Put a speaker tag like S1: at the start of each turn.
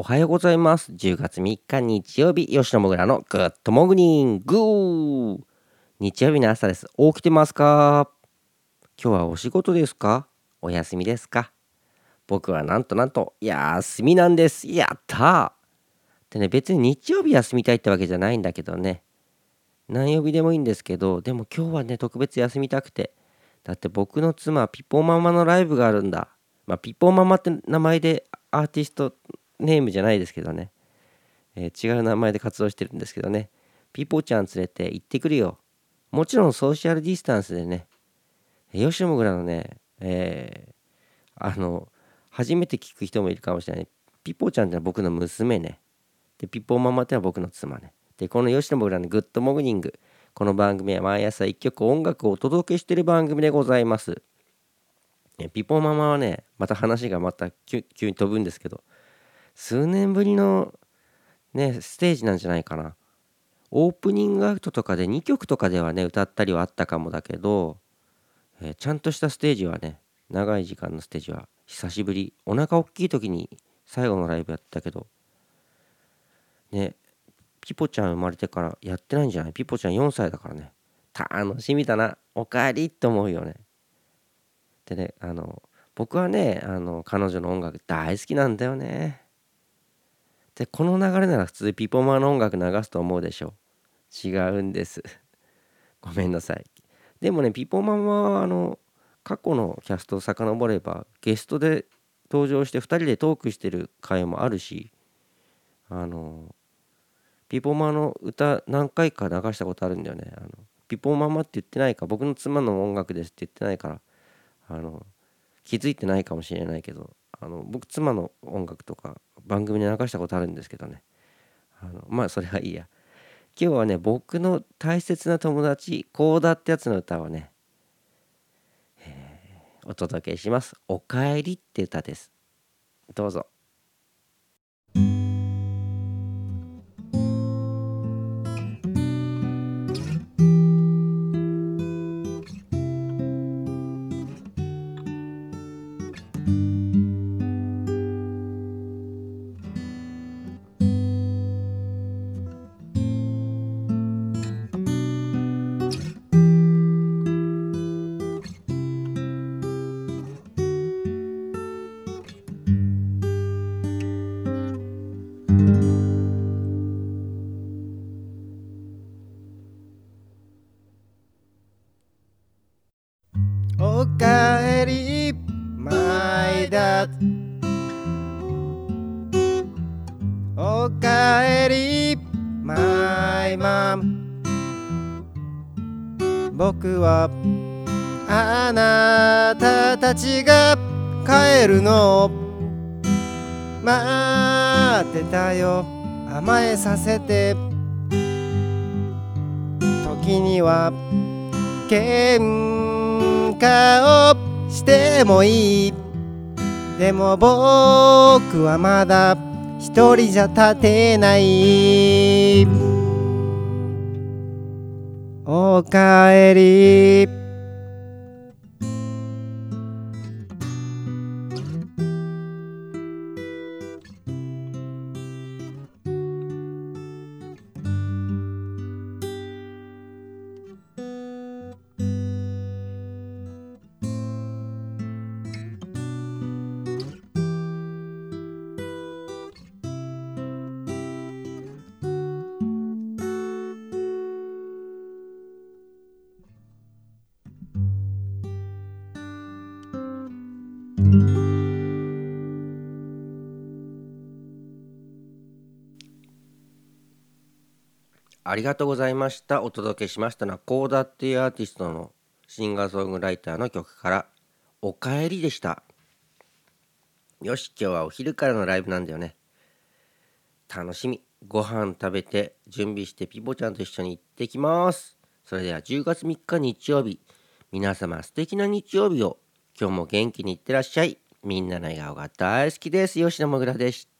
S1: おはようございます。10月3日日曜日吉野もぐらのグッドモグニング。日曜日の朝です。起きてますか？今日はお仕事ですか？お休みですか？僕はなんとなんと休みなんです。やったでね別に日曜日休みたいってわけじゃないんだけどね。何曜日でもいいんですけどでも今日はね特別休みたくて。だって僕の妻ピポママのライブがあるんだ。まあピポママって名前でアーティストネームじゃないですけどね、えー、違う名前で活動してるんですけどねピポちゃん連れて行ってくるよもちろんソーシャルディスタンスでね吉野もぐらのね、えー、あの、初めて聞く人もいるかもしれない。ピポちゃんってのは僕の娘ね。で、ピポママってのは僕の妻ね。で、この吉野もぐらのグッドモグニング。この番組は毎朝1曲音楽をお届けしてる番組でございます。ピポママはね、また話がまた急に飛ぶんですけど、数年ぶりのね、ステージなんじゃないかな。オープニングアウトとかで2曲とかではね、歌ったりはあったかもだけど、えー、ちゃんとしたステージはね長い時間のステージは久しぶり。お腹大きい時に最後のライブやったけどねピポちゃん生まれてからやってないんじゃない？ピポちゃん4歳だからね。楽しみだな。おかえりって思うよね。でねあの僕はねあの彼女の音楽大好きなんだよね。でこの流れなら普通ピポマの音楽流すと思うでしょ。違うんです。ごめんなさい。でもねピポマンはあの過去のキャストを遡ればゲストで登場して2人でトークしてる回もあるしあのピポマの歌何回か流したことあるんだよね。あのピポママって言ってないか僕の妻の音楽ですって言ってないからあの気づいてないかもしれないけどあの僕妻の音楽とか番組で流したことあるんですけどね。あのまあそれはいいや。今日はね僕の大切な友達コーダってやつの歌をね、えー、お届けします「おかえり」って歌です。どうぞ。おかえりマイダおかえりマイマン僕はあなたたちが帰るのを。待ってたよ。甘えさせて。時には喧嘩をしてもいい。でも僕はまだ一人じゃ立てない。おかえり。ありがとうございました。お届けしましたのは、コーダっていうアーティストのシンガーソングライターの曲から、おかえりでした。よし、今日はお昼からのライブなんだよね。楽しみ。ご飯食べて、準備してピポちゃんと一緒に行ってきます。それでは10月3日日曜日。皆様素敵な日曜日を。今日も元気にいってらっしゃい。みんなの笑顔が大好きです。吉野もぐらでした。